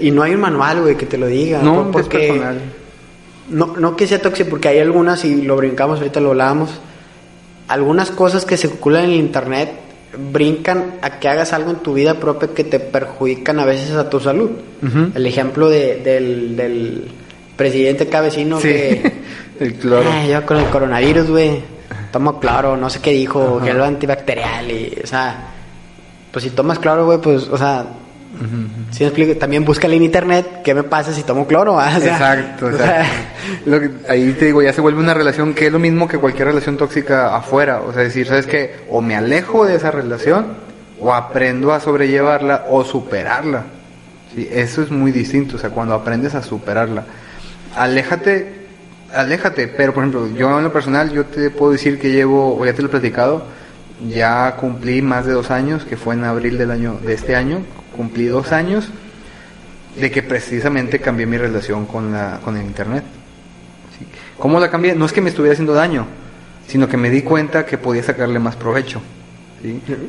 Y no hay un manual, güey, que te lo diga. No, por- es personal. No, no que sea tóxico, porque hay algunas, y lo brincamos, ahorita lo hablábamos, algunas cosas que circulan en el internet brincan a que hagas algo en tu vida propia que te perjudican a veces a tu salud. El ejemplo de, del, del presidente cabecino Sí, que... el cloro. "Ay, yo con el coronavirus, güey, tomo claro, no sé qué dijo, que es lo antibacterial y, o sea, pues si tomas cloro, güey, pues, o sea, si me explico, también búscale en internet qué me pasa si tomo cloro. O sea, Exacto, o exacto. sea, Lo que- ahí te digo, ya se vuelve una relación que es lo mismo que cualquier relación tóxica afuera. O sea, decir, ¿sabes qué? O me alejo de esa relación, o aprendo a sobrellevarla, o superarla. Sí, eso es muy distinto, o sea, cuando aprendes a superarla. Aléjate, aléjate, pero por ejemplo, yo en lo personal, yo te puedo decir que llevo, o ya te lo he platicado, ya cumplí más de dos años, que fue en abril del año, de este año, cumplí dos años de que precisamente cambié mi relación con, la, con el Internet. ¿sí? ¿Cómo la cambié? No es que me estuviera haciendo daño, sino que me di cuenta que podía sacarle más provecho.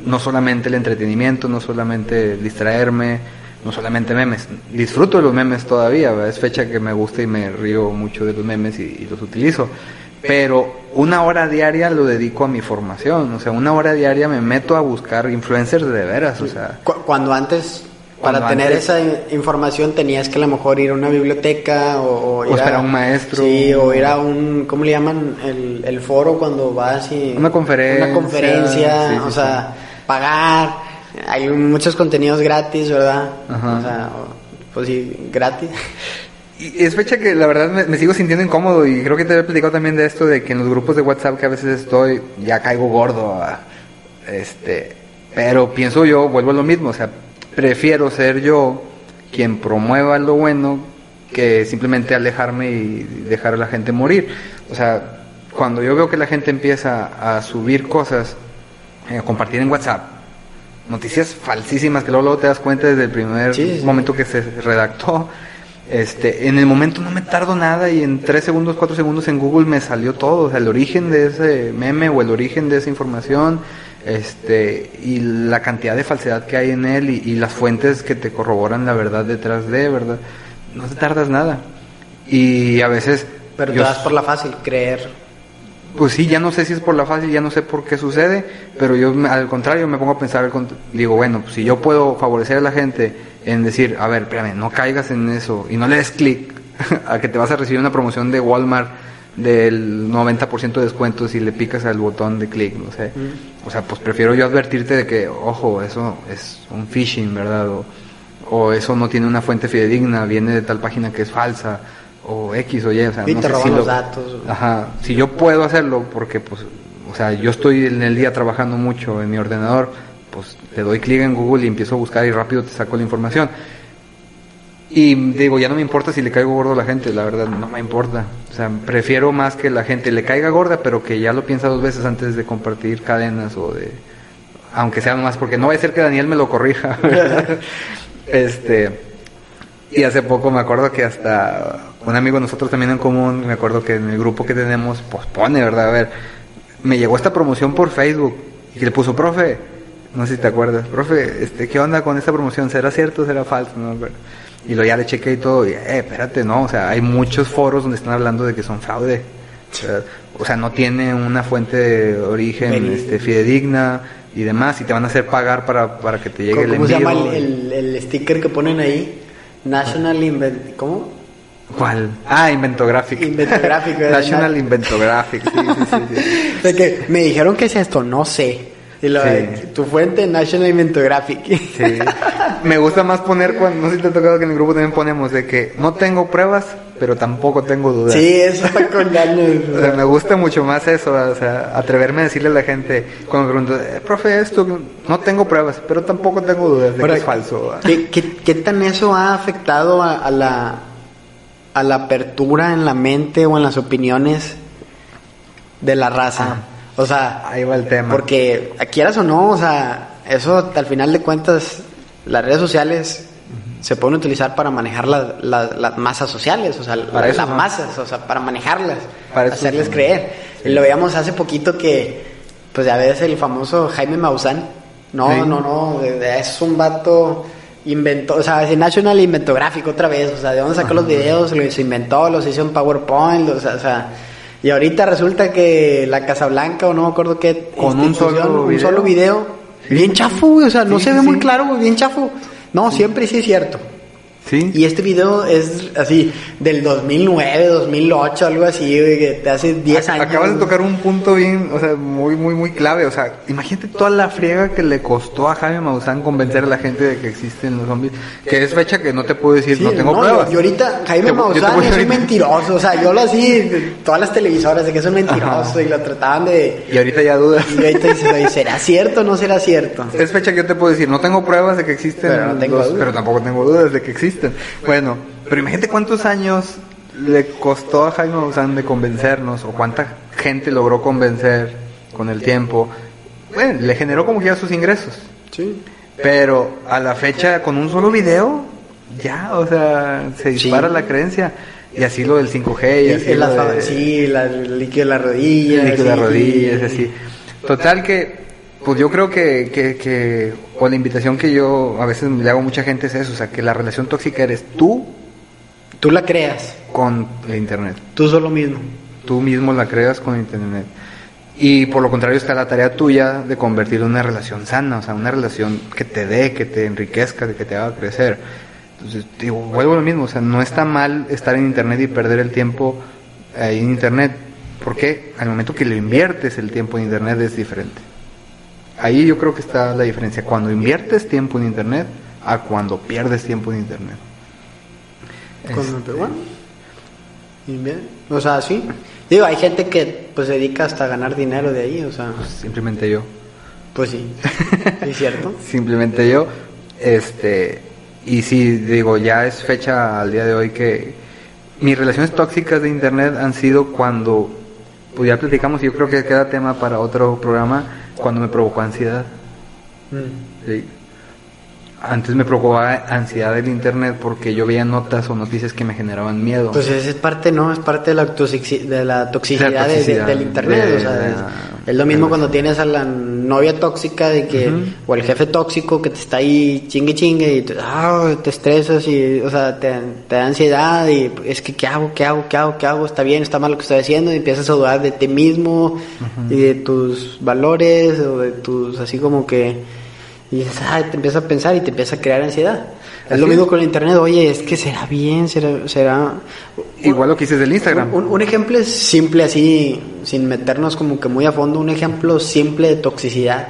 No solamente el entretenimiento, no solamente distraerme, no solamente memes. Disfruto de los memes todavía, es fecha que me gusta y me río mucho de los memes y los utilizo. Pero una hora diaria lo dedico a mi formación, o sea, una hora diaria me meto a buscar influencers de veras, o sea, cu- cuando antes, para Cuando tener antes- esa in- información tenías que a lo mejor ir a una biblioteca o, o ir a a un maestro. Sí, o ir a un, ¿cómo le llaman? El, el foro cuando vas y... Una conferencia, Una conferencia, sí, sí, o sí. sea, pagar. Hay muchos contenidos gratis, ¿verdad? Ajá. O sea, pues sí, gratis. Y es fecha que la verdad me, me sigo sintiendo incómodo y creo que te había platicado también de esto de que en los grupos de WhatsApp que a veces estoy ya caigo gordo, ah, este, pero pienso yo vuelvo a lo mismo, o sea, prefiero ser yo quien promueva lo bueno que simplemente alejarme y dejar a la gente morir. O sea, cuando yo veo que la gente empieza a subir cosas, eh, a compartir en WhatsApp, noticias falsísimas que luego, luego te das cuenta desde el primer Sí, sí. momento que se redactó. Este, en el momento no me tardo nada y en 3 segundos, 4 segundos en Google me salió todo, o sea, el origen de ese meme o el origen de esa información, este, y la cantidad de falsedad que hay en él y, y las fuentes que te corroboran la verdad detrás de, ¿verdad? No te tardas nada. Y a veces... Pero te das por la fácil, creer. pues sí, ya no sé si es por la fácil, ya no sé por qué sucede, pero yo al contrario me pongo a pensar, digo, bueno, pues si yo puedo favorecer a la gente en decir, a ver, espérame, no caigas en eso y no le des clic a que te vas a recibir una promoción de Walmart del 90% de descuento si le picas al botón de clic, no sé. O sea, pues prefiero yo advertirte de que, ojo, eso es un phishing, ¿verdad? O, o eso no tiene una fuente fidedigna, viene de tal página que es falsa, o X o Y, o sea, Y no te sé roban si los lo- datos. Ajá, si yo puedo hacerlo porque pues, o sea, yo estoy en el día trabajando mucho en mi ordenador, pues le doy clic en Google y empiezo a buscar y rápido te saco la información. Y digo, ya no me importa si le caigo gordo a la gente, la verdad, no me importa. O sea, prefiero más que la gente le caiga gorda, pero que ya lo piensa dos veces antes de compartir cadenas o de... Aunque sea nomás, porque no va a ser que Daniel me lo corrija. ¿verdad? este... Y hace poco me acuerdo que hasta un amigo de nosotros también en común, me acuerdo que en el grupo que tenemos, pues pone, ¿verdad? A ver, me llegó esta promoción por Facebook y le puso, profe, no sé si te acuerdas, profe, este, ¿qué onda con esta promoción? ¿Será cierto o será falso? No, Pero- y lo ya le chequé y todo, y, eh, espérate, no, o sea, hay muchos foros donde están hablando de que son fraude. O sea, no tiene una fuente de origen este, fidedigna y demás, y te van a hacer pagar para, para que te llegue ¿Cómo, el cómo se envío. llama el, el, el sticker que ponen ahí? National Invent... ¿Cómo? ¿Cuál? Ah, Inventographic. Inventographic. National Inventographic, sí, sí, sí. sí. Que me dijeron que es esto, no sé. Y lo, tu fuente, National Inventographic. Sí. Me gusta más poner cuando, no sé si te ha tocado que en el grupo también ponemos de que no tengo pruebas, pero tampoco tengo dudas. Sí, eso está con ganas. O sea, me gusta mucho más eso, o sea, atreverme a decirle a la gente cuando me pregunto, eh, profe, esto no tengo pruebas, pero tampoco tengo dudas de que es falso. ¿Qué, qué, qué tan eso ha afectado a, a la, a la apertura en la mente o en las opiniones de la raza? O sea, Ahí va el tema. porque quieras o no, o sea, eso al final de cuentas, las redes sociales se pueden utilizar para manejar la- la- las masas sociales, o sea, Para las masas, o sea, para manejarlas, Para hacerles son. creer. Sí. Lo veíamos hace poquito que, pues ya ves el famoso Jaime Maussan. No, Sí. no, no, es un vato inventó, o sea, es National Inventográfico otra vez, o sea, de dónde sacó los videos, los inventó, los hizo en PowerPoint, sea, o sea, y ahorita resulta que la Casa Blanca o no me acuerdo qué Con un institución, solo un video. solo video, bien chafo, güey, o sea, no Sí, se ve sí, muy claro, güey, bien chafo. No, siempre sí es cierto. Sí. Y este video es así, del 2009, 2008, algo así, te hace 10 años. Acabas de tocar un punto bien, o sea, muy, muy, muy clave. O sea, imagínate toda la friega que le costó a Jaime Maussan convencer a la gente de que existen los zombies. Que es fecha que no te puedo decir, Sí, no tengo no, pruebas. Y ahorita Jaime Te- Maussan es un mentiroso, o sea, yo lo así, todas las televisoras de que es un mentiroso Ajá. y lo trataban de... Y ahorita ya dudas. Y ahorita dices, ¿será cierto o no será cierto? Es fecha que yo te puedo decir, no tengo pruebas de que existen, Pero no tengo los- pero tampoco tengo dudas de que existen. Bueno, pero imagínate cuántos años le costó a Jaime Maussan de convencernos, o cuánta gente logró convencer con el tiempo. Bueno, le generó como que ya sus ingresos. Sí. Pero a la fecha, con un solo video, ya, o sea, se dispara la creencia. Y así lo del 5G, y, así lo alfa- de- sí, la, el líquido de las rodillas. el líquido de las sí. rodillas, así. Total que, pues yo creo que, que, que, o la invitación que yo a veces le hago a mucha gente es eso, o sea, que la relación tóxica eres tú Tú la creas, con el Internet. tú solo mismo. Tú mismo la creas con Internet. Y por lo contrario está la tarea tuya de convertirlo en una relación sana, o sea, una relación que te dé, que te enriquezca, de que te haga crecer. Entonces, digo, vuelvo a lo mismo, o sea, no está mal estar en Internet y perder el tiempo ahí en Internet, porque al momento que lo inviertes el tiempo en Internet es diferente. Ahí yo creo que está la diferencia, cuando inviertes tiempo en Internet a cuando pierdes tiempo en Internet. Con- pero bueno. Bien, O sea, sí. Digo, hay gente que pues se dedica hasta a ganar dinero de ahí, o sea, Simplemente yo. pues sí. Sí, es cierto. simplemente yo. Este, y sí, digo, ya es fecha al día de hoy que mis relaciones tóxicas de internet han sido cuando, pues ya platicamos, y yo creo que queda tema para otro programa, cuando me provocó ansiedad. Mm. Sí. Antes me provocaba ansiedad el internet porque yo veía notas o noticias que me generaban miedo. Pues es parte, ¿no? Es parte de la, toxici- de la toxicidad, La de- de- toxicidad del internet. o sea, es lo mismo cuando tienes a la novia tóxica de que, o el jefe tóxico que te está ahí chingue chingue y te, ah, te estresas y, o sea, te, te da ansiedad y es que, ¿qué hago? ¿Qué hago? ¿Qué hago? ¿Qué hago? ¿Está bien? ¿Está mal lo que estoy haciendo? Y empiezas a dudar de ti mismo y de tus valores o de tus, así como que, y dices, te empiezas a pensar y te empieza a crear ansiedad. Es lo mismo con el internet, oye, es que será bien, será, será... Igual lo que dices del Instagram. Un, un ejemplo simple así, sin meternos como que muy a fondo, un ejemplo simple de toxicidad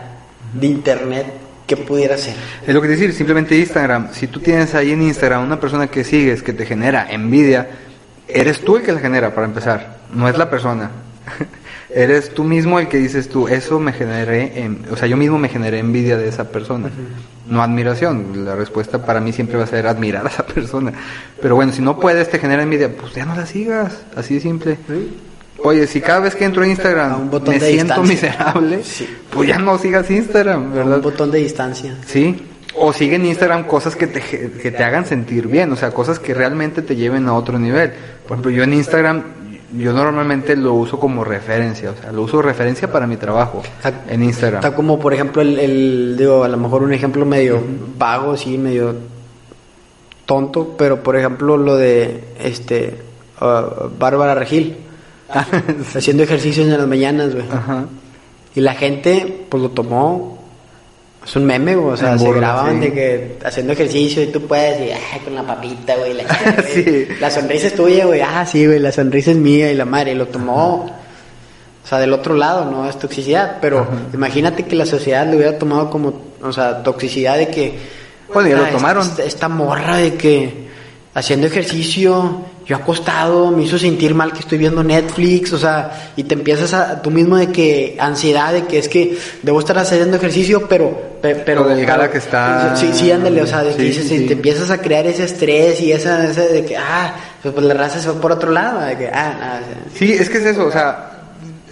de internet, ¿qué pudiera ser? Es lo que decir, simplemente Instagram. Si tú tienes ahí en Instagram una persona que sigues que te genera envidia, eres tú el que la genera para empezar, no es la persona. Eres tú mismo el que dices tú, eso me generé, en- o sea, yo mismo me generé envidia de esa persona, no admiración. La respuesta para mí siempre va a ser admirar a esa persona. Pero bueno, si no puedes te genera envidia, pues ya no la sigas, así de simple. Oye, si cada vez que entro a A Instagram un botón me de siento distancia. miserable, Sí. pues ya no sigas Instagram, ¿verdad? Un botón de distancia. Sí. O sigue en Instagram cosas que te, que te hagan sentir bien, o sea, cosas que realmente te lleven a otro nivel. Por ejemplo, yo en Instagram, yo normalmente lo uso como referencia, o sea, lo uso referencia para mi trabajo Está- en Instagram. Está como, por ejemplo, el, el- digo, a lo mejor un ejemplo medio vago, sí, medio tonto, pero por ejemplo lo de, este, ah, Bárbara Regil, haciendo ejercicios en las mañanas, güey. Ajá. Y la gente, pues lo tomó. Es un meme, güey. O sea, se grababan sí. de que haciendo ejercicio y tú puedes, y ay, con la papita, güey. La. Sí. la sonrisa es tuya, güey. Ah, sí, güey, la sonrisa es mía y la madre. Y lo tomó o sea, del otro lado, no es toxicidad, pero imagínate que la sociedad lo hubiera tomado como, o sea, toxicidad de que... Bueno, ya lo ah, tomaron. Esta, esta morra de que haciendo ejercicio, yo acostado, me hizo sentir mal que estoy viendo Netflix, o sea, y te empiezas a tú mismo de que ansiedad de que es que debo estar haciendo ejercicio, pero pe- pero delgada que está. Sí, sí, ándale, o sea, de que Sí, dices, sí, sí. te empiezas a crear ese estrés y esa, de que ah, pues, pues la raza se va por otro lado, de que ah, nada, Sí, es que es eso, o sea,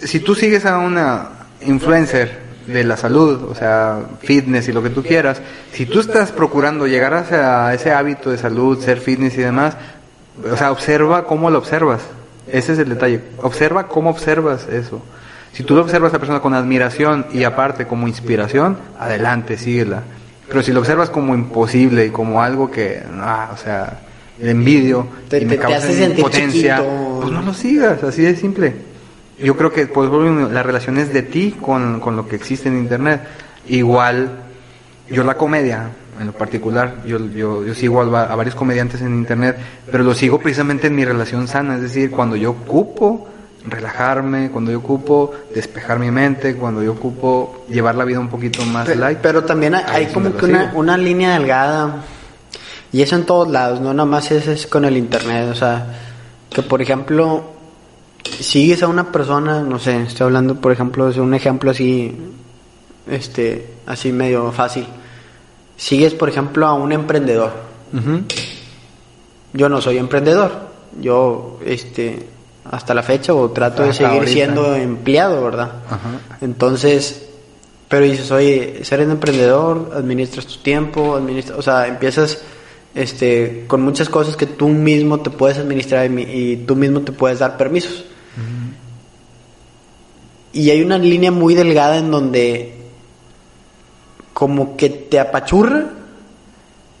si tú sigues a una influencer de la salud, o sea, fitness y lo que tú quieras, si tú estás procurando llegar hacia ese hábito de salud, ser fitness y demás, o sea, observa cómo lo observas. Ese es el detalle. Observa cómo observas eso. Si tú lo observas a la persona con admiración y aparte como inspiración, adelante, síguela. Pero si lo observas como imposible y como algo que, ah, o sea, le envidio Te- y me te- te causa hace sentir impotencia, chiquito. pues no lo sigas, así de simple. Yo creo que pues la relación es de ti con, con lo que existe en internet. Igual, yo la comedia, en lo particular, yo, yo, yo sigo a, va- a varios comediantes en internet, pero lo sigo precisamente en mi relación sana, es decir, cuando yo ocupo relajarme, cuando yo ocupo despejar mi mente, cuando yo ocupo llevar la vida un poquito más Pe- light. Pero también hay, es como que una, una línea delgada. Y eso en todos lados, no nada más es, es con el internet. O sea, que por ejemplo, sigues a una persona, no sé, estoy hablando por ejemplo de un ejemplo así, este, así medio fácil. Sigues por ejemplo a un emprendedor. Yo no soy emprendedor. Yo, este, hasta la fecha o trato de seguir ahorita. siendo empleado, ¿verdad? Entonces, pero dices, oye, ser un emprendedor, administras tu tiempo, administras, o sea, empiezas este, con muchas cosas que tú mismo te puedes administrar y, mi- y tú mismo te puedes dar permisos. Y hay una línea muy delgada en donde como que te apachurra,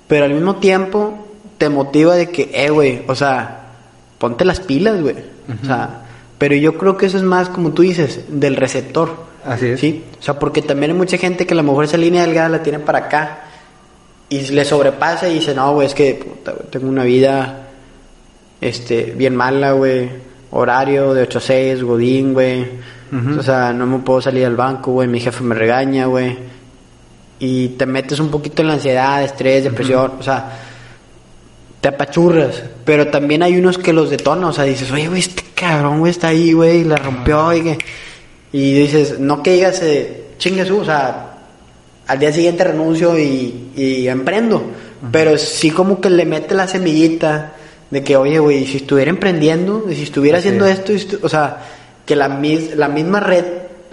pero al mismo tiempo te motiva de que, eh, güey, o sea, ponte las pilas, güey. O sea, pero yo creo que eso es más, como tú dices, del receptor. Así es. Sí, o sea, porque también hay mucha gente que a lo mejor esa línea delgada la tiene para acá y le sobrepasa y dice, no, güey, es que puta, güey, tengo una vida este, bien mala, güey. Horario de 8 a 6, godín, güey. Ujú. O sea, no me puedo salir al banco, güey. Mi jefe me regaña, güey. Y te metes un poquito en la ansiedad, estrés, depresión. O sea, te apachurras. Pero también hay unos que los detonan. O sea, dices, oye, güey, este cabrón, güey, está ahí, güey, la rompió. Y, que... y dices, no que digas, eh, chingue su, o sea, al día siguiente renuncio y, y emprendo. Pero sí como que le mete la semillita de que, oye, güey, si estuviera emprendiendo, si estuviera Así haciendo es. esto, o sea, que la, mis- la misma red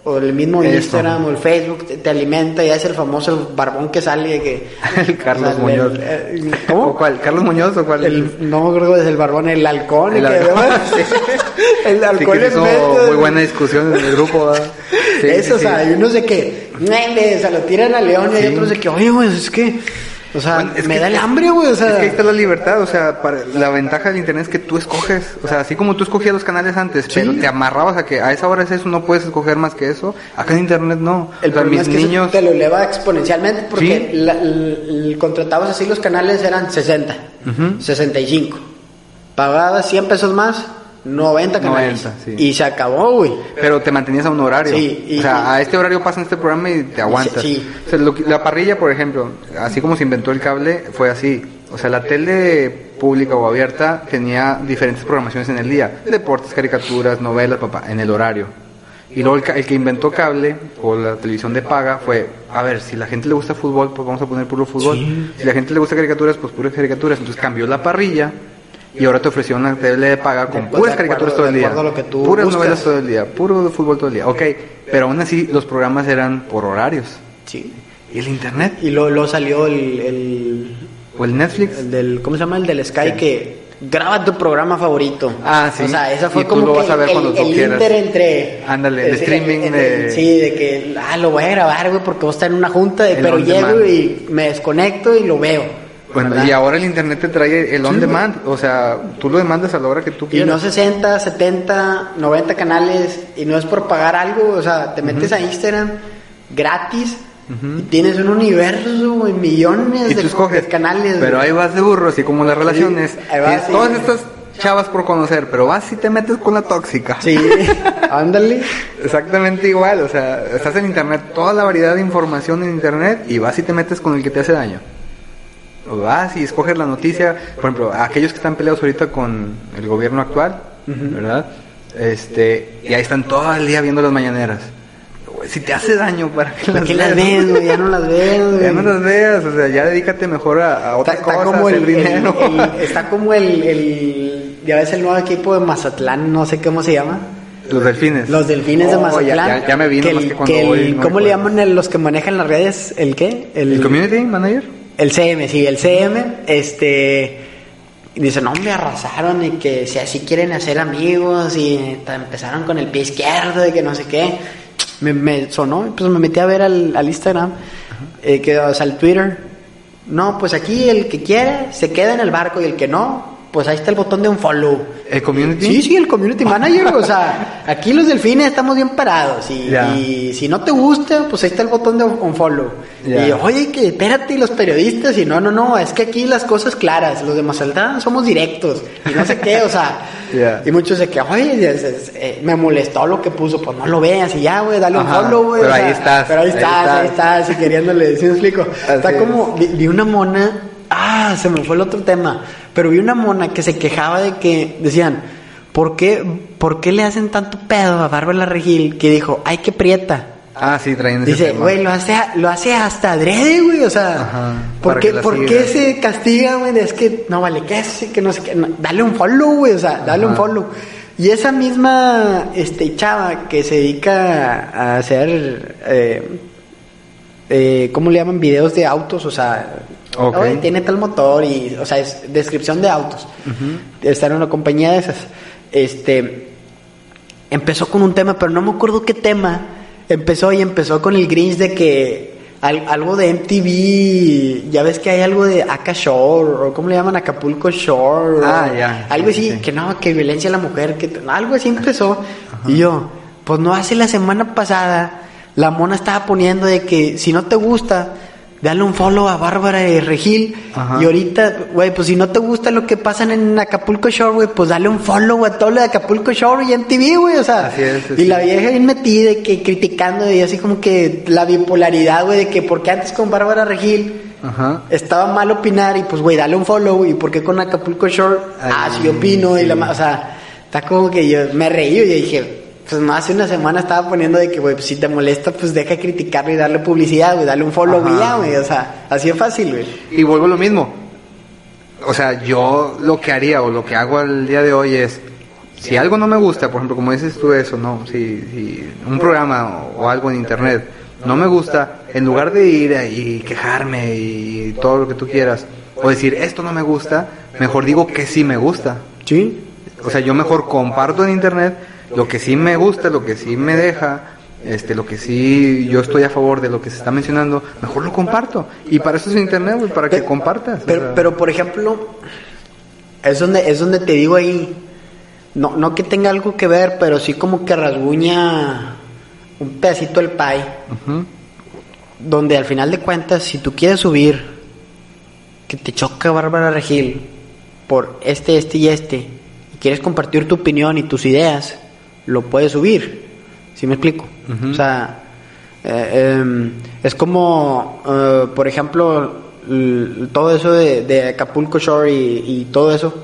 o el mismo Eso. Instagram o el Facebook te, te alimenta y es el famoso barbón que sale de que... El Carlos o sea, Muñoz. el- el- ¿O ¿Cómo? cuál? ¿Carlos Muñoz o cuál? El, no me acuerdo es el barbón, el halcón. El que- el Sí, halcón que es muy buena discusión en el grupo. Sí, Eso, sí, o sea, sí. hay unos de que, "Nele", se lo tiran a León y hay Sí. otros de que, oye, güey, es que, o sea, Bueno, es me que- da el hambre, güey, o sea. Es que ahí está la libertad, o sea, para- la ventaja del internet es que tú escoges, o sea, así como tú escogías los canales antes, Sí. pero te amarrabas a que a esa hora es eso, no puedes escoger más que eso, acá en internet no. El o sea, problema mis es que niños, te lo eleva exponencialmente porque Sí. la- contratabas así los canales eran 60, Ujú. 65. Pagabas 100 pesos más, 90 canales. 90, sí. Y se acabó, güey. pero te mantenías a un horario. Sí, y- o sea, y- a este horario pasan este programa y te aguantas. Sí. O sea, lo que- la parrilla, por ejemplo, así como se inventó el cable, fue así. O sea, la tele pública o abierta tenía diferentes programaciones en el día. Deportes, caricaturas, novelas, papá, en el horario. Y luego el, el que inventó cable o la televisión de paga fue, a ver, si la gente le gusta fútbol, pues vamos a poner puro fútbol. Si la gente le gusta caricaturas, pues puras caricaturas. Entonces cambió la parrilla y ahora te ofreció una tele de paga con De- puras de caricaturas todo el de día. acuerdo a lo que tú puras buscas. novelas todo el día, puro fútbol todo el día. Ok, pero aún así los programas eran por horarios. Sí. ¿Y el internet? Y luego, luego salió el, el, ¿O el Netflix? el del, ¿cómo se llama? El del Sky que graba tu programa favorito. Ah, sí. O sea, esa fue Y tú como lo que vas a ver el, cuando tú el quieras. inter entre... Ándale, el streaming el- de- Sí, de que, ah, lo voy a grabar, güey, porque voy a estar en una junta, El pero llego y me desconecto y lo veo. Bueno, ¿verdad? y ahora el internet te trae el on demand. O sea, tú lo demandas a la hora que tú Y quieras. no 60, 70, 90 canales, y no es por pagar algo, o sea, te metes a Instagram gratis y tienes un universo, güey, millones y de, canales. Pero ahí vas de burro, así como las relaciones. ahí vas, Tienes sí. todas estas chavas por conocer, pero vas y te metes con la tóxica. Sí, ándale. Exactamente igual, o sea, estás en internet, toda la variedad de información en internet y vas y te metes con el que te hace daño. Vas y escoges la noticia, por ejemplo, aquellos que están peleados ahorita con el gobierno actual, ¿verdad? Este, y ahí están todo el día viendo las mañaneras. Si te hace daño, ¿para qué ¿Para las las ves? Ya no las ves. Ya no las veas, o sea, ya dedícate mejor a, a otra Está, está cosa, como a el, dinero. el- el- está como el, el- ya ves el nuevo equipo de Mazatlán, no sé cómo se llama. Los delfines. Los delfines de Oh, Mazatlán. Ya, ya, ya me vino que más el- que cuando que el- voy, no ¿Cómo le llaman el- los que manejan las redes? ¿El qué? ¿El community manager? El CM, sí, el CM, este, dice, no, me arrasaron y que si así quieren hacer amigos y empezaron con el pie izquierdo y que no sé qué. Me, me sonó, pues me metí a ver al, al Instagram, eh, o sea, al Twitter. No, pues aquí el que quiere se queda en el barco y el que no, pues ahí está el botón de un follow. ¿El community? Sí, sí, el community manager, o sea, aquí los delfines estamos bien parados y, Ya. y si no te gusta, pues ahí está el botón de unfollow. Ya. Y oye, que espérate, y los periodistas, y no, no, no, es que aquí las cosas claras, los de Mazatlán somos directos, y no sé qué, o sea, Ya. y muchos de que, oye, es- es- eh, me molestó lo que puso, pues no lo veas, y ya, güey, dale un Ajá, follow, güey. pero o ahí sea, estás, Pero ahí ahí estás, ahí estás. estás, y queriéndole, ¿sí me explico? Está Así como, vi, vi una mona, ah, se me fue el otro tema, pero vi una mona que se quejaba de que, decían, ¿por qué, por qué le hacen tanto pedo a Bárbara Regil que dijo, ay, que prieta? Ah, sí, traen ese Dice, tema. güey, lo hace, lo hace hasta adrede, güey, o sea, Ajá, ¿por, qué, que la ¿por siga. qué se castiga, güey? Es que no vale que sí, que no sé qué, no, dale un follow, güey, o sea, dale un follow. Y esa misma este, chava que se dedica a hacer, eh, eh, ¿cómo le llaman? Videos de autos, o sea, Ok. "Oye, tiene tal motor y, o sea, es descripción de autos. Está en una compañía de esas. Este, empezó con un tema, pero no me acuerdo qué tema empezó y empezó con el Grinch de que al- algo de MTV, ya ves que hay algo de Aka Shore, o cómo le llaman Acapulco Shore, Ah, ya, algo sí, así, sí. que no, que violencia a la mujer, que algo así empezó. Y yo, pues no hace la semana pasada, la mona estaba poniendo de que si no te gusta, dale un follow a Bárbara de Regil. Ajá. Y ahorita, güey, pues si no te gusta lo que pasan en Acapulco Shore, güey, pues dale un follow a todo lo de Acapulco Shore y MTV, güey, o sea. Así es, y sí. la vieja bien metida, de que criticando, y así como que la bipolaridad, güey, de que porque antes con Bárbara Regil Ajá. estaba mal opinar y pues, güey, dale un follow. ¿Y por qué con Acapulco Shore? Ay, ah, sí, opino. Y la, ma- o sea, está como que yo me reí y dije, pues no, hace una semana estaba poniendo de que, güey, pues, si te molesta, pues deja de criticarlo y darle publicidad, güey, dale un follow Ajá. y ya, güey. O sea, así es fácil, güey. Y vuelvo a lo mismo. O sea, yo lo que haría o lo que hago al día de hoy es, si algo no me gusta, por ejemplo, como dices tú eso, ¿no? Si, si un programa o, o algo en internet no me gusta, en lugar de ir y quejarme y todo lo que tú quieras, o decir, esto no me gusta, mejor digo que sí me gusta. Sí. O sea, yo mejor comparto en internet lo que sí me gusta, lo que sí me deja, este, lo que sí yo estoy a favor de lo que se está mencionando, mejor lo comparto. Y para eso es internet, güey, para que Pero- compartas. o Pero, sea. pero por ejemplo, es donde, es donde te digo ahí, no, no que tenga algo que ver, pero sí como que rasguña un pedacito del pie. Donde al final de cuentas, si tú quieres subir, que te choca Bárbara Regil por este, este y este, y quieres compartir tu opinión y tus ideas, lo puedes subir. ¿Sí me explico? O sea, eh, em, es como, eh, por ejemplo, todo eso de, de Acapulco Shore y, y todo eso,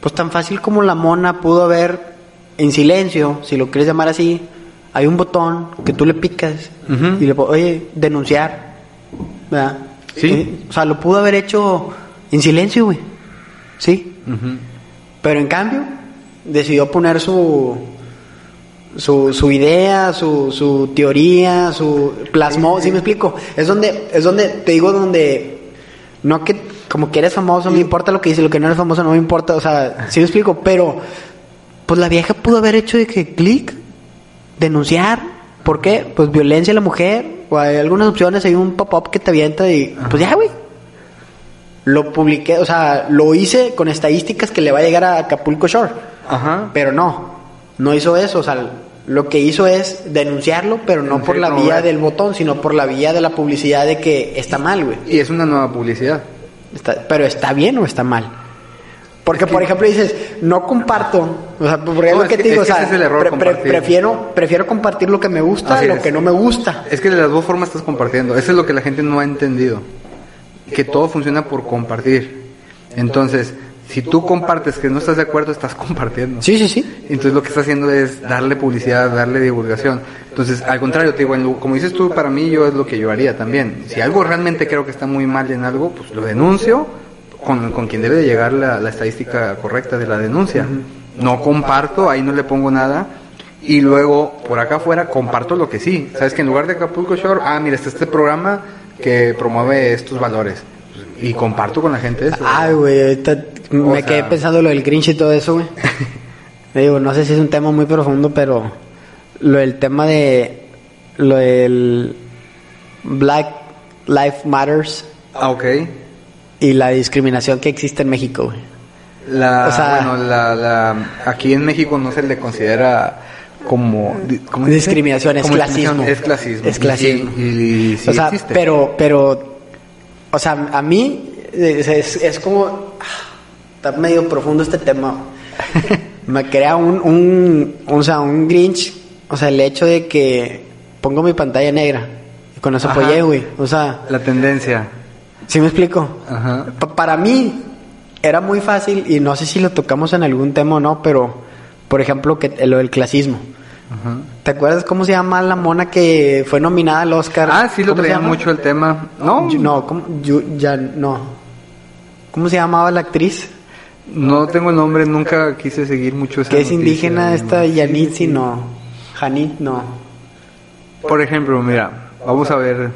pues tan fácil como la mona pudo haber en silencio, si lo quieres llamar así, hay un botón que tú le picas y le po- oye, denunciar, ¿verdad? Sí. Eh, o sea, lo pudo haber hecho en silencio, güey. Sí. Pero en cambio, decidió poner su su, su idea, su, su teoría, su plasmó, ¿sí me explico? Es donde, es donde, te digo, donde, no que, como que eres famoso, me importa lo que dices, lo que no eres famoso no me importa, o sea, sí me explico, pero, pues la vieja pudo haber hecho de que clic, denunciar, ¿por qué? Pues violencia a la mujer, o hay algunas opciones, hay un pop-up que te avienta y, pues ya, güey. Lo publiqué, o sea, lo hice con estadísticas que le va a llegar a Acapulco Shore. Ajá. Pero no, no hizo eso. O sea, lo que hizo es denunciarlo, pero no por la vía del botón, sino por la vía de la publicidad de que está mal, güey. Y es una nueva publicidad. Está- pero está bien o está mal. Porque, Es que- por ejemplo, dices, no comparto. O sea, por No, lo es que que- te digo, es o sea, es pre- pre- prefiero, prefiero compartir lo que me gusta Así lo es. que no me gusta. Es que de las dos formas estás compartiendo. Eso es lo que la gente no ha entendido. Que todo funciona por compartir. Entonces, si tú compartes que no estás de acuerdo, estás compartiendo. Sí, sí, sí. Entonces lo que está haciendo es darle publicidad, darle divulgación. Entonces, al contrario, te digo, como dices tú, para mí yo es lo que yo haría también. Si algo realmente creo que está muy mal en algo, pues lo denuncio con, con quien debe de llegar la, la estadística correcta de la denuncia. No comparto, ahí no le pongo nada. Y luego, por acá afuera, comparto lo que sí. Sabes que en lugar de Acapulco Shore, ah, mira, está este programa que promueve estos valores. Y comparto con la gente eso. Ay, güey, ahorita me sea- quedé pensando lo del Grinch y todo eso, güey. Digo, no sé si es un tema muy profundo, pero lo del tema de lo del Black Life Matters Ah, ok. y la discriminación que existe en México, güey. La, O sea- bueno, la, la, aquí en México no se le considera como. Discriminación, es Como clasismo. Es clasismo. Es clasismo. Y, y- y sí o sea, existe. pero, pero, o sea, a mí es, es- es como, está medio profundo este tema. Me crea un, un, o sea, un Grinch, o sea, el hecho de que pongo mi pantalla negra y con eso apoyé, güey. O sea, La tendencia. ¿sí me explico? Ajá. Pa- para mí era muy fácil y no sé si lo tocamos en algún tema o no, pero por ejemplo que lo del clasismo. Ajá. ¿Te acuerdas cómo se llama la mona que fue nominada al Oscar? Ah, sí lo ¿Cómo se traía mucho el tema. No, no, ¿cómo? Yu- ya, no. ¿Cómo se llamaba la actriz? No tengo el nombre, nunca quise seguir mucho esa Que es indígena, esta sí. no. Janit, no. Por ejemplo, mira, vamos a ver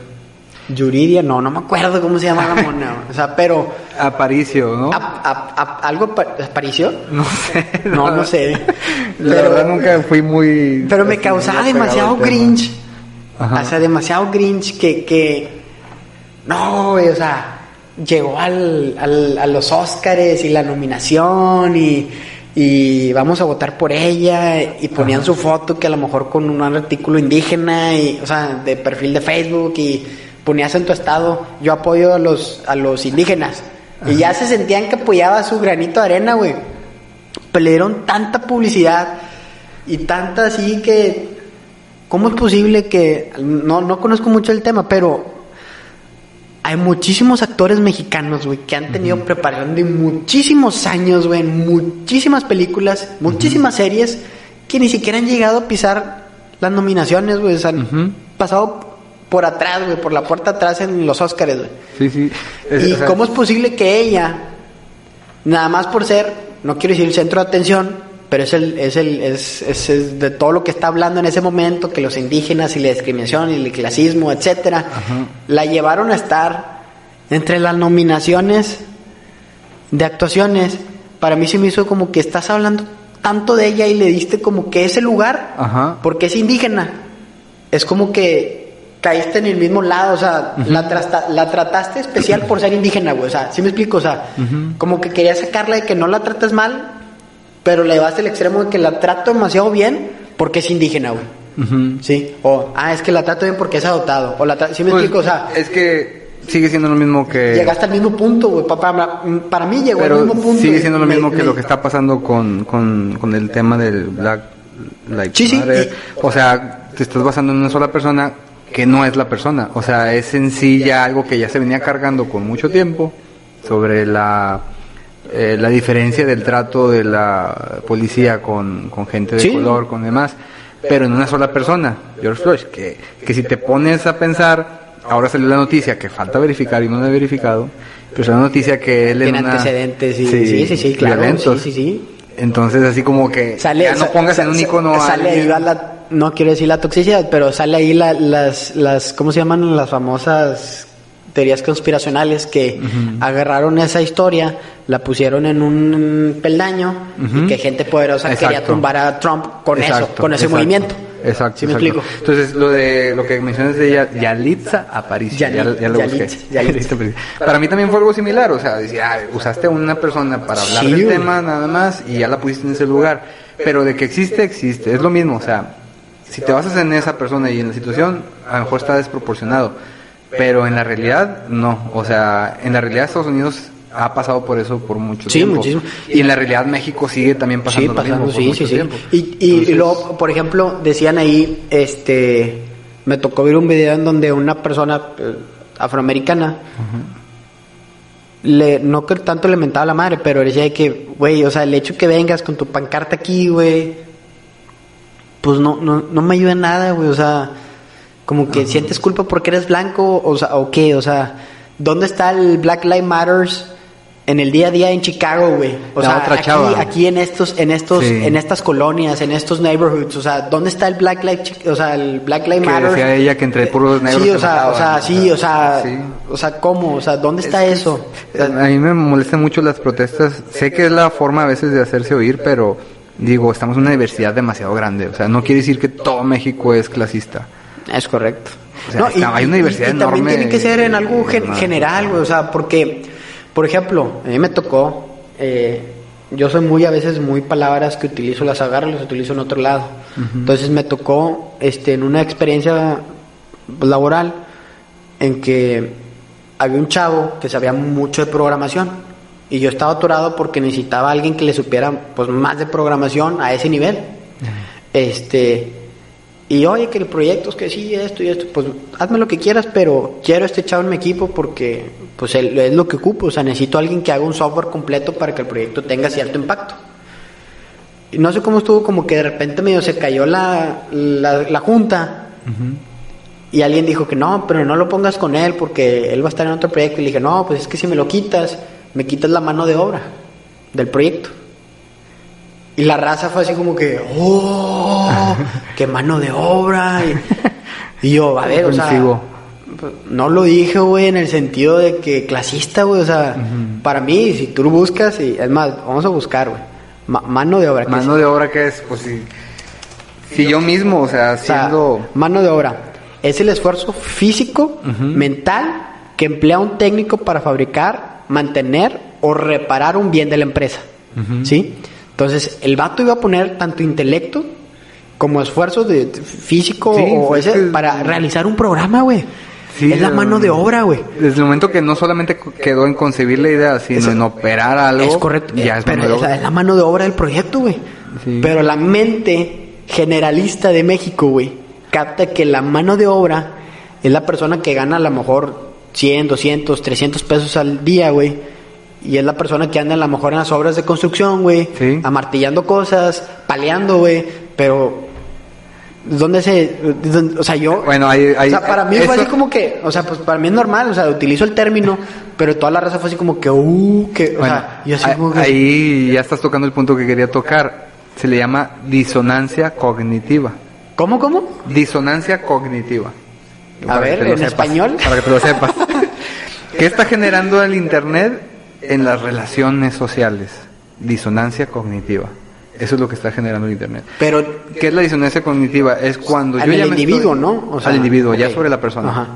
Yuridia, no, no me acuerdo cómo se llama la mona. o sea, pero. Aparicio, ¿no? ¿a- a- a- ¿Algo pa- apareció? No sé. No, no sé. La Pero- verdad nunca fui muy... Pero me así, causaba demasiado. Ajá. O sea, demasiado Grinch que, que... No, o sea, llegó al, al- a los Óscares y la nominación y, y vamos a votar por ella y ponían su foto que a lo mejor con un artículo indígena y, o sea, de perfil de Facebook y ponías en tu estado, yo apoyo a los, a los indígenas. Y ya se sentían que apoyaba su granito de arena, güey. Pero le dieron tanta publicidad y tanta así que... ¿Cómo es posible que... No, no conozco mucho el tema, pero... Hay muchísimos actores mexicanos, güey, que han tenido preparación de muchísimos años, güey, en muchísimas películas, muchísimas series, que ni siquiera han llegado a pisar las nominaciones, güey. O sea, han pasado por atrás, güey, por la puerta atrás en los Óscares, güey. Sí, sí. Es- ¿Y o sea, cómo es posible que ella, nada más por ser, no quiero decir el centro de atención, pero es el, es el, es, es- es de todo lo que está hablando en ese momento, que los indígenas y la discriminación y el clasismo, etcétera, la llevaron a estar entre las nominaciones de actuaciones. Para mí se me hizo como que estás hablando tanto de ella y le diste como que ese lugar, Ajá. porque es indígena. Es como que caíste en el mismo lado, o sea, la, trasta- la trataste especial por ser indígena, güey. O sea, ¿sí me explico? O sea, como que quería sacarla de que no la tratas mal, pero le llevaste al extremo de que la trato demasiado bien porque es indígena, güey. Sí. O, ah, es que la trato bien porque es adoptado. O la ¿sí me Pues, explico? O sea, es que sigue siendo lo mismo que... llegaste al mismo punto, güey. Pa- Para, para mí llegó pero al mismo punto. sigue siendo lo Me- mismo que me- lo que está pasando con, con, con el tema del Black Lives Sí, sí. O sea, te estás basando en una sola persona que no es la persona. O sea, es en sí ya algo que ya se venía cargando con mucho tiempo sobre la, eh, la diferencia del trato de la policía con, con gente de Sí. color, con demás. Pero en una sola persona, George Floyd, que, que si te pones a pensar, ahora salió la noticia que falta verificar y no la he verificado, pero es la noticia que él en Tiene una- antecedentes y sí, sí, sí, claro. violentos. Sí, sí, sí. Entonces, así como que Sale, ya no pongas en un icono a Sale ahí alguien. va la, no quiero decir la toxicidad, pero sale ahí la- las, las, ¿cómo se llaman? Las famosas teorías conspiracionales que agarraron esa historia, la pusieron en un peldaño y que gente poderosa quería tumbar a Trump con eso, con ese exacto, movimiento. Exacto. ¿Sí me explico? Entonces, lo de lo que mencionas de Ya- Yalitza Aparicio, ya, Yalit- ya lo busqué. Yalitza, Yalitza. Yalitza Aparicio. Para mí también fue algo similar, o sea, decía, "Ay, usaste a una persona para hablar Sí, del tema nada más y ya la pusiste en ese lugar. Pero de que existe, existe. Es lo mismo, o sea, si te basas en esa persona y en la situación, a lo mejor está desproporcionado. Pero en la realidad, no. O sea, en la realidad Estados Unidos ha pasado por eso por mucho Sí, tiempo. muchísimo. Y en la realidad México sigue también pasando Sí, lo pasando, por sí, mucho tiempo. Y, y, luego, por ejemplo, decían ahí, este, me tocó ver un video en donde una persona eh, afroamericana, le, no que tanto le mentaba la madre, pero decía de que, güey, o sea, el hecho que vengas con tu pancarta aquí, güey, pues no, no, no me ayuda en nada, güey, o sea, como que sientes culpa porque eres blanco, o sea, o qué, o sea, ¿dónde está el Black Lives Matters en el día a día en Chicago, güey? O La sea, otra aquí, chava. aquí en estos, en estos, Sí. en estas colonias, en estos neighborhoods, o sea, ¿dónde está el Black Lives, o sea, el Black Lives Que Matter? decía ella que entre puros negros Sí, o sea, o sea, sí, o sea, sí. o sea, ¿cómo? O sea, ¿dónde está eso? A mí me molestan mucho las protestas. Sé que es la forma a veces de hacerse oír, pero digo, estamos en una diversidad demasiado grande. O sea, no quiere decir que todo México es clasista. Es correcto. O sea, está- hay una diversidad y también enorme tiene que ser en algo gen- general, güey. O sea, porque, por ejemplo, a mí me tocó. eh, yo soy muy, a veces, muy palabras que utilizo, las agarro y las utilizo en otro lado. Entonces me tocó, este, en una experiencia laboral, en que había un chavo que sabía mucho de programación. Y yo estaba atorado porque necesitaba a alguien que le supiera, pues, más de programación a ese nivel. Este. Y oye, que el proyecto es que sí, esto y esto, pues hazme lo que quieras, pero quiero este chavo en mi equipo porque pues él- es lo que ocupo, o sea, necesito a alguien que haga un software completo para que el proyecto tenga cierto impacto. Y no sé cómo estuvo, como que de repente medio se cayó la, la, la junta y alguien dijo que no, pero no lo pongas con él porque él va a estar en otro proyecto. Y le dije, no, pues es que si me lo quitas, me quitas la mano de obra del proyecto. Y la raza fue así como que, ¡oh! ¡Qué mano de obra! Y, y yo, a ver, o sea, no lo dije, güey, en el sentido de que clasista, güey, o sea, para mí, si tú lo buscas, y es más, vamos a buscar, güey, ma- mano de obra. ¿qué Mano de obra que es, pues si, si yo mismo, o sea, O sea, siendo... mano de obra. Es el esfuerzo físico, mental, que emplea un técnico para fabricar, mantener o reparar un bien de la empresa. ¿Sí? Entonces, el vato iba a poner tanto intelecto como esfuerzo de, físico Sí, o es ese que- para realizar un programa, güey. Sí, es la mano de obra, güey. Desde el momento que no solamente quedó en concebir la idea, sino Es- en operar algo, Es correcto. ya es pero esa obra. es la mano de obra del proyecto, güey. Sí. Pero la mente generalista de México, güey, capta que la mano de obra es la persona que gana a lo mejor 100, 200, 300 pesos al día, güey. Y es la persona que anda a lo mejor en las obras de construcción, güey. Sí. Amartillando cosas, paleando, güey. Pero, ¿dónde se...? dónde- o sea, yo... Bueno, ahí- ahí- o sea, para mí eso- fue así como que... O sea, pues para mí es normal, o sea, utilizo el término, pero toda la raza fue así como que... Uh, que... O Bueno, sea, yo así como que... ahí ya estás tocando el punto que quería tocar. Se le llama disonancia cognitiva. ¿Cómo, cómo? Disonancia cognitiva. A Para ver, ¿en sepas, español? Para que te lo sepas. ¿Qué está generando el Internet en las relaciones sociales? Disonancia cognitiva. Eso es lo que está generando el Internet. Pero ¿Qué es la disonancia cognitiva? Es cuando yo ya individuo, estoy- ¿no? O sea, al individuo, ya sobre la persona. Ajá.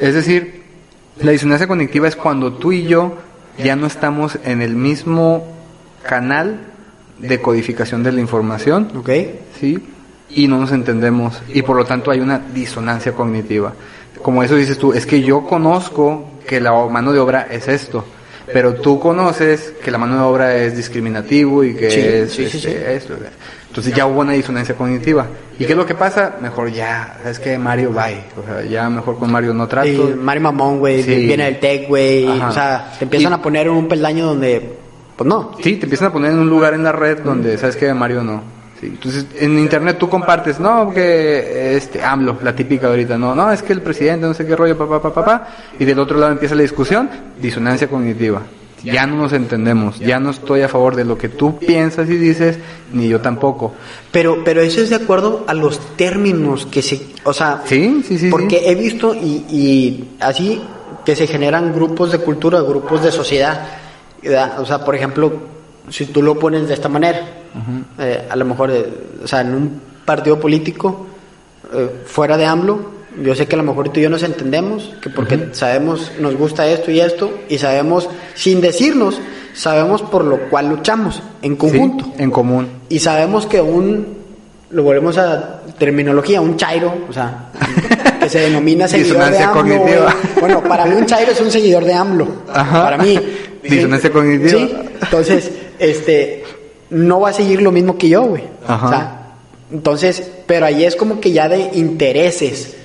Es decir, la disonancia cognitiva es cuando tú y yo ya no estamos en el mismo canal de codificación de la información, ¿Ok? ¿sí? Y no nos entendemos y por lo tanto hay una disonancia cognitiva. Como eso dices tú, es que yo conozco que la mano de obra es esto, pero tú conoces que la mano de obra es discriminativo y que Sí, es sí, sí, este, sí. esto. Entonces ya hubo una disonancia cognitiva. ¿Y qué es lo que pasa? Mejor ya, es que Mario bye. O sea, ya mejor con Mario no trato. Y Mario Mamón, güey, viene del tech, güey. O sea, te empiezan Y- a poner en un peldaño donde... Pues no. Sí, te empiezan a poner en un lugar en la red donde sabes que Mario no. Sí, entonces en internet tú compartes, no, que este AMLO, la típica de ahorita, no, no, es que el presidente, no sé qué rollo, papá, papá, papá, y del otro lado empieza la discusión, disonancia cognitiva. Ya no nos entendemos, ya no estoy a favor de lo que tú piensas y dices, ni yo tampoco. Pero, pero eso es de acuerdo a los términos que se... O sea... Sí, sí, sí. Porque sí. he visto y, y así que se generan grupos de cultura, grupos de sociedad. ¿verdad? O sea, por ejemplo, si tú lo pones de esta manera, eh, a lo mejor, eh, o sea, en un partido político, eh, fuera de AMLO, yo sé que a lo mejor tú y yo nos entendemos, que porque sabemos, nos gusta esto y esto, y sabemos, sin decirnos, sabemos por lo cual luchamos en Sí, conjunto. en común. Y sabemos que un, lo volvemos a terminología, un chairo, o sea, que se denomina seguidor de AMLO. cognitiva. güey. Bueno, para mí un chairo es un seguidor de AMLO. Ajá. Para mí. Disonancia cognitiva. Sí, entonces, este, no va a seguir lo mismo que yo, güey. Ajá. O sea, entonces, pero ahí es como que ya de intereses.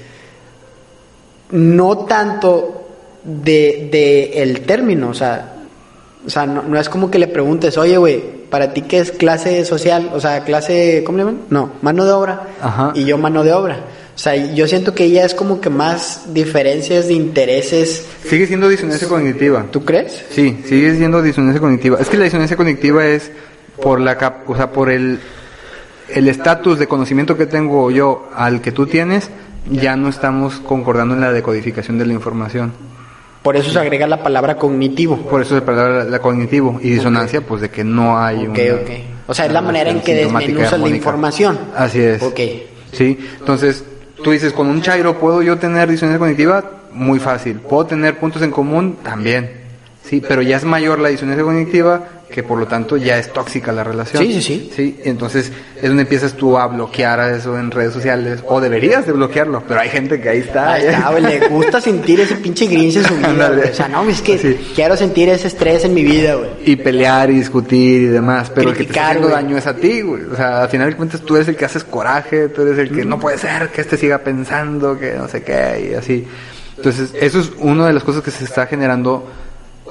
No tanto de, de el término, o sea, o sea, no, no es como que le preguntes, oye, güey, ¿para ti qué es clase social? O sea, clase, ¿cómo le llaman? No, mano de obra. Ajá. Y yo mano de obra. O sea, yo siento que ya es como que más diferencias de intereses. Sigue siendo disonancia cognitiva. ¿Tú crees? Sí, sigue siendo disonancia cognitiva. Es que la disonancia cognitiva es por la cap- o sea, por el el estatus de conocimiento que tengo yo al que tú tienes, ya no estamos concordando en la decodificación de la información. Por eso se agrega la palabra cognitivo. Por eso se palabra la cognitivo y disonancia, pues de que no hay Ok, una- ok. O sea, es la manera en que desmenuzas la información. Así es. Ok. Sí, entonces tú dices, con un chairo puedo yo tener disonancia cognitiva, muy fácil. Puedo tener puntos en común, también. Sí, pero ya es mayor la disonancia cognitiva que por lo tanto ya es tóxica la relación. Sí, sí, sí. Sí, entonces es donde empiezas tú a bloquear a eso en redes sociales o deberías de bloquearlo, pero hay gente que ahí está. Ahí está, güey, le gusta sentir ese pinche grinch en su vida. O sea, no, es que Sí. quiero sentir ese estrés en mi vida, güey. y pelear y discutir y demás, pero el que te está Criticar, haciendo daño es a ti, güey. O sea, al final de cuentas tú eres el que haces coraje, tú eres el que no puede ser que este siga pensando, que no sé qué, y así. Entonces, eso es una de las cosas que se está generando.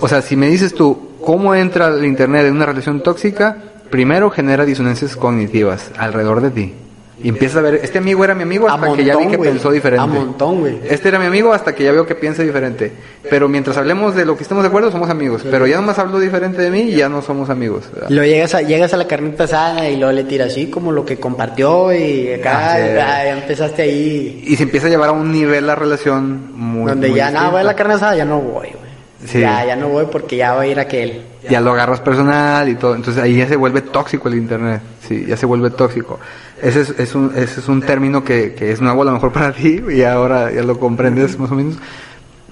O sea, si me dices tú, ¿cómo entra el Internet en una relación tóxica? Primero genera disonancias cognitivas alrededor de ti. Y empiezas a ver, este amigo era mi amigo hasta que ya vi que pensó diferente. A montón, güey. Este era mi amigo hasta que ya veo que piensa diferente. Pero mientras hablemos de lo que estemos de acuerdo, somos amigos. Pero ya nomás hablo diferente de mí y ya no somos amigos. luego llegas a, llegas a la carnita asada y luego le tiras así como lo que compartió y acá Ah, sí. ya, ya empezaste ahí Y se empieza a llevar a un nivel la relación muy. donde muy ya nada, voy a la carne asada, ya no voy, güey. Sí. Ya, ya no voy porque ya va a ir aquel. Ya lo agarras personal y todo. Entonces ahí ya se vuelve tóxico el internet. Sí, ya se vuelve tóxico. Ese es, es un, ese es un término que, que es nuevo a lo mejor para ti y ahora ya lo comprendes más o menos.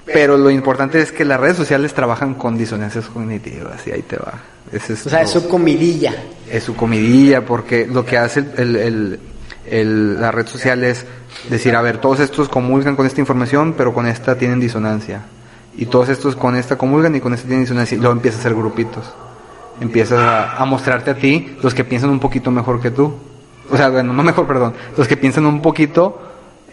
Pero lo importante es que las redes sociales trabajan con disonancias cognitivas y ahí te va. Ese es O sea, lo- es su comidilla. es su comidilla, porque lo que hace el, el- el- el- la red social es decir, a ver, todos estos comulgan con esta información, pero con esta tienen disonancia. Y todos estos con esta comulgan y con esta tienen disonancia. Y luego empieza a hacer grupitos. Empiezas a, a mostrarte a ti los que piensan un poquito mejor que tú. O sea, bueno, no mejor, perdón. Los que piensan un poquito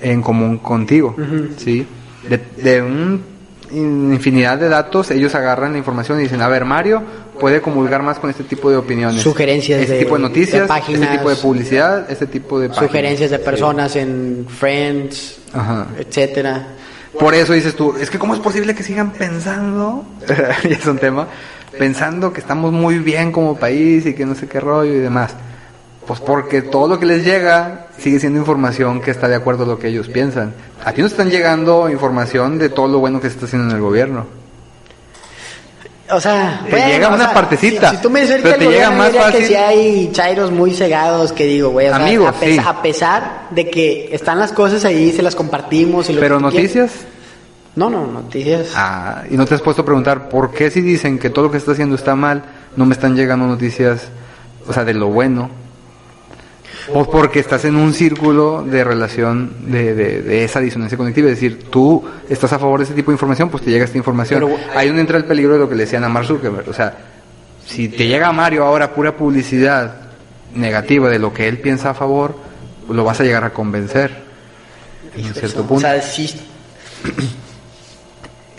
en común contigo. ¿Sí? De, de un infinidad de datos, ellos agarran la información y dicen, a ver, Mario puede comulgar más con este tipo de opiniones. Sugerencias Este de- tipo de noticias, de páginas. este tipo de publicidad, este tipo de páginas. Sugerencias de personas en Friends, Ajá. etcétera. Por eso dices tú, es que cómo es posible que sigan pensando, ya es un tema, pensando que estamos muy bien como país y que no sé qué rollo y demás. Pues porque todo lo que les llega sigue siendo información que está de acuerdo a lo que ellos piensan. A ti no están llegando información de todo lo bueno que se está haciendo en el gobierno. O sea, Te llega una partecita, Si, si tú me dices pero te llega más diría que fácil. si hay chairos muy cegados que digo, güey, o sea, Amigos, a, sí. a pesar de que están las cosas ahí, se las compartimos y lo Pero que noticias. No, no, noticias. ah, y no te has puesto a preguntar por qué si dicen que todo lo que está haciendo está mal, no me están llegando noticias, o sea, de lo bueno. O porque estás en un círculo de relación de, de, de esa disonancia cognitiva. Es decir, tú estás a favor de ese tipo de información, pues te llega esta información. Pero- Ahí donde entra el peligro de lo que le decían a Mark Zuckerberg. O sea, si te llega a Mario ahora pura publicidad negativa de lo que él piensa a favor, lo vas a llegar a convencer. En cierto o punto sea, sí,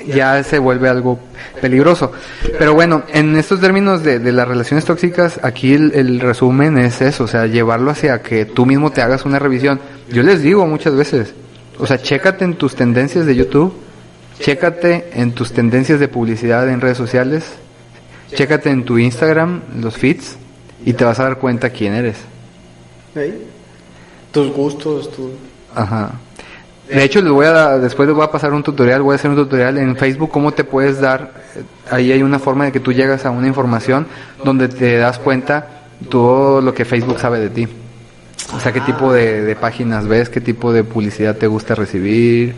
ya se vuelve algo peligroso. Pero bueno, en estos términos de, de las relaciones tóxicas, aquí el, el resumen es eso, o sea, llevarlo hacia que tú mismo te hagas una revisión. Yo les digo muchas veces, o sea, chécate en tus tendencias de YouTube, chécate en tus tendencias de publicidad en redes sociales, chécate en tu Instagram, los feeds, y te vas a dar cuenta quién eres. ¿sí? tus gustos, tu... Ajá. De hecho, les voy a, después les voy a pasar un tutorial, voy a hacer un tutorial en Facebook, cómo te puedes dar, eh, ahí hay una forma de que tú llegas a una información donde te das cuenta todo lo que Facebook sabe de ti. O sea, qué tipo de, de páginas ves, qué tipo de publicidad te gusta recibir,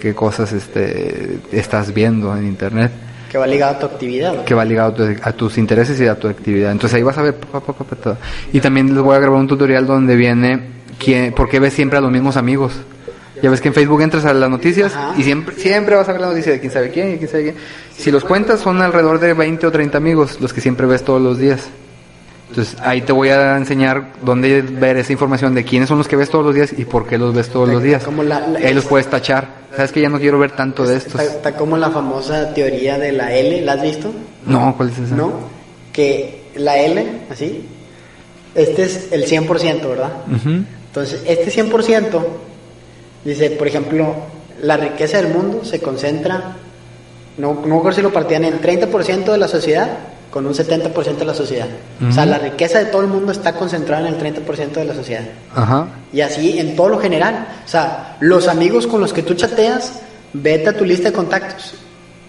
qué cosas este, estás viendo en Internet, que va ligado a tu actividad. ¿no? que va ligado a, tu- a tus intereses y a tu actividad. Entonces ahí vas a ver pa, pa, pa, pa, todo. Y también les voy a grabar un tutorial donde viene quién, por qué ves siempre a los mismos amigos. Ya ves que en Facebook entras a las noticias Ajá. y siempre, siempre vas a ver la noticia de quién sabe quién y quién sabe quién. Si los cuentas son alrededor de 20 o 30 amigos los que siempre ves todos los días. Entonces ahí te voy a enseñar dónde ver esa información de quiénes son los que ves todos los días y por qué los ves todos los días. Como la- la- ahí los puedes tachar. Sabes que ya no quiero ver tanto de estos. Está, está como la famosa teoría de la L, ¿la has visto? No, ¿cuál es esa? ¿No? Que la L, así, este es el 100%, ¿verdad? Ujú. Entonces, este 100%, dice, por ejemplo, la riqueza del mundo se concentra, no, no acuerdo si lo partían en 30% de la sociedad con un 70% de la sociedad. O sea, la riqueza de todo el mundo está concentrada en el 30% de la sociedad. Ajá. Y así en todo lo general. O sea, los amigos con los que tú chateas, vete a tu lista de contactos.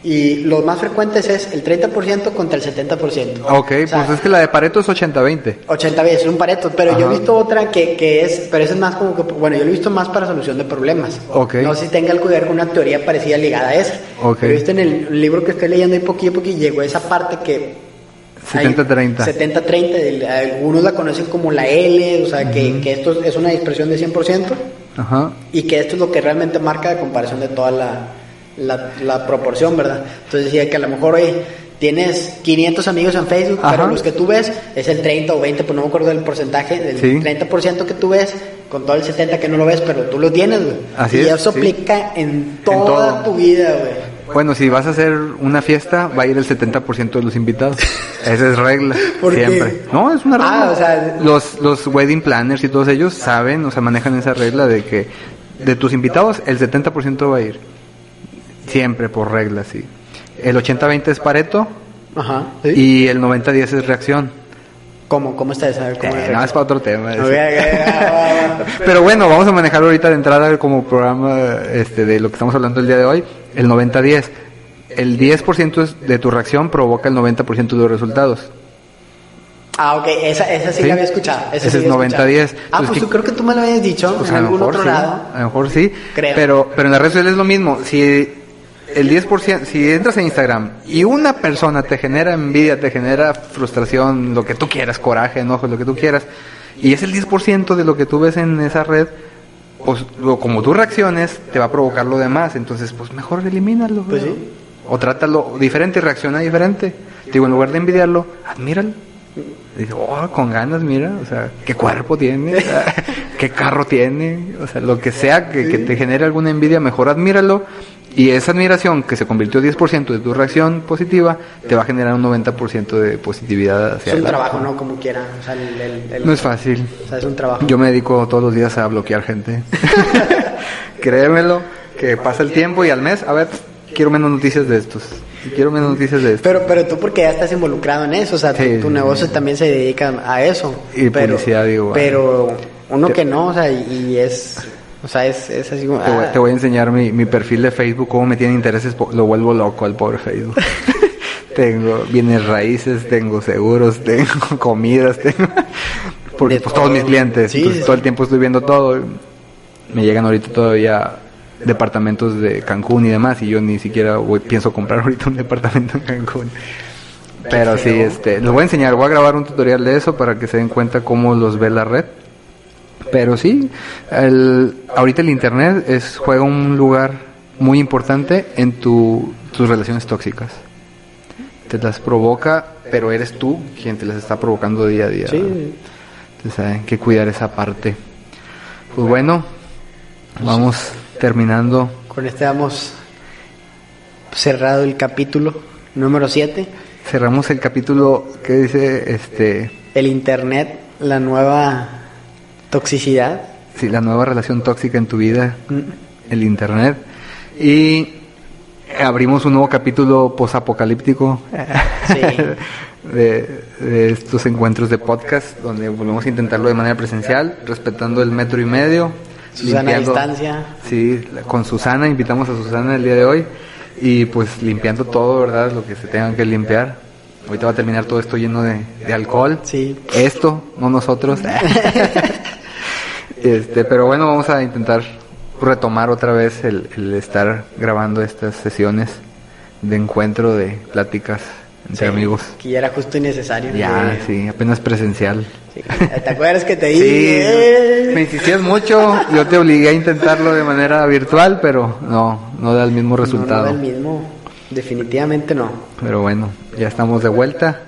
Y los más frecuentes es el 30% contra el 70%. Ok, O sea, pues es que la de Pareto es 80-20. 80 veces, es un pareto, pero yo he Ajá. visto otra que, que es, pero esa es más como que, bueno, yo lo he visto más para solución de problemas. Ok. No sé si tenga algo que ver con una teoría parecida ligada a esa. Ok. Pero he visto en el libro que estoy leyendo y poquillo a poquillo llegó esa parte que... hay 70-30. 70-30, el- algunos la conocen como la L, o sea, que, que esto es una dispersión de 100%. Ajá. Y que esto es lo que realmente marca la comparación de toda la, la, la proporción, ¿verdad? Entonces decía que a lo mejor hoy tienes 500 amigos en Facebook, Ajá. pero los que tú ves es el 30 o 20, pues no me acuerdo del porcentaje, del Sí. 30% que tú ves, con todo el 70% que no lo ves, pero tú lo tienes, güey. Así y es, eso sí. aplica en toda tu vida, güey. Bueno, si vas a hacer una fiesta, va a ir el 70% de los invitados. Esa es regla. Siempre. No, es una regla. Ah, o sea- los, los wedding planners y todos ellos saben, o sea, manejan esa regla de que de tus invitados el 70% va a ir. Siempre por regla, sí. El 80-20 es Pareto Ajá. ¿sí? y el 90-10 es reacción. ¿Cómo, ¿Cómo está esa? ¿Cómo Eh, no, es para otro tema. Ok, ese. ok, va, va, va. Pero bueno, vamos a manejarlo ahorita de entrada como programa este, de lo que estamos hablando el día de hoy, el 90-10. El 10% es- de tu reacción provoca el 90% de los resultados. Ah, ok, esa, esa sí, Sí. la había escuchado. Esa Ese sí es había 90-10. escuchado. Ah, Pues pues tú creo que tú me lo habías dicho Pues en a lo algún mejor otro sí, lado. a lo mejor sí. Creo. Pero, pero en las redes sociales es lo mismo. Si el 10%, si entras a Instagram y una persona te genera envidia, te genera frustración, lo que tú quieras, coraje, enojo, lo que tú quieras, y es el 10% de lo que tú ves en esa red, pues lo- como tú reacciones, te va a provocar lo demás. Entonces, pues mejor elimínalo. Pues. O trátalo diferente, reacciona diferente. Digo, en lugar de envidiarlo, admíralo. Dice, oh, con ganas, mira, o sea, qué cuerpo tiene, qué carro tiene, o sea, lo que sea que, que te genere alguna envidia, mejor admíralo. Y esa admiración que se convirtió 10% de tu reacción positiva, te va a generar un 90% de positividad hacia Es un trabajo, ¿no? Como quiera. O sea, el, el- el- No es fácil. O sea, es un trabajo. Yo me dedico todos los días a bloquear gente. Créemelo, que pasa el tiempo y al mes, a ver, quiero menos noticias de estos. Quiero menos noticias de estos. Pero, pero tú porque ya estás involucrado en eso, o sea, tu- Sí, tu, sí, negocio sí. también se dedica a eso. Y pero, publicidad, digo, Pero uno Te- que no, o sea, y, y es, o sea, es, es así como... Te voy, ah, te voy a enseñar mi, mi perfil de Facebook, cómo me tiene intereses, lo vuelvo loco al pobre Facebook. tengo bienes raíces, tengo seguros, tengo comidas, tengo... Porque pues todos todo. mis clientes, Sí, sí, todo el tiempo estoy viendo todo. Me llegan ahorita todavía departamentos de Cancún y demás y yo ni siquiera voy- pienso comprar ahorita un departamento en Cancún. Pero sí, este, les voy a enseñar, voy a grabar un tutorial de eso para que se den cuenta cómo los ve la red. Pero sí, el, ahorita el internet es, juega un lugar muy importante en tu, tus relaciones tóxicas. Te las provoca, pero eres tú quien te las está provocando día a día. Sí. Entonces hay que cuidar esa parte. Pues bueno, vamos terminando. Con este hemos cerrado el capítulo número 7. Cerramos el capítulo que dice, este, El internet, la nueva toxicidad. sí, la nueva relación tóxica en tu vida, Mm. el internet. Y abrimos un nuevo capítulo posapocalíptico Sí. de, de estos encuentros de podcast, donde volvemos a intentarlo de manera presencial, respetando el metro y medio. Susana a distancia. Sí, con Susana, invitamos a Susana el día de hoy. Y pues limpiando todo, ¿verdad? Lo que se tengan que limpiar. Ahorita va a terminar todo esto lleno de, de alcohol. Sí. Esto, no nosotros. este, pero bueno, vamos a intentar retomar otra vez el, el estar grabando estas sesiones de encuentro, de pláticas entre amigos. Que ya era justo y necesario. Ya, Eh, sí, apenas presencial. sí. ¿Te acuerdas que te Sí, dije? me insistías mucho, yo te obligué a intentarlo de manera virtual, pero no, no da el mismo No, resultado. no, el mismo. Definitivamente no. Pero bueno, ya estamos de vuelta.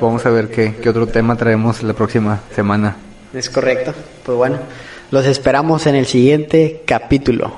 Vamos a ver qué, qué otro tema traemos la próxima semana. Es correcto. Pues bueno, los esperamos en el siguiente capítulo.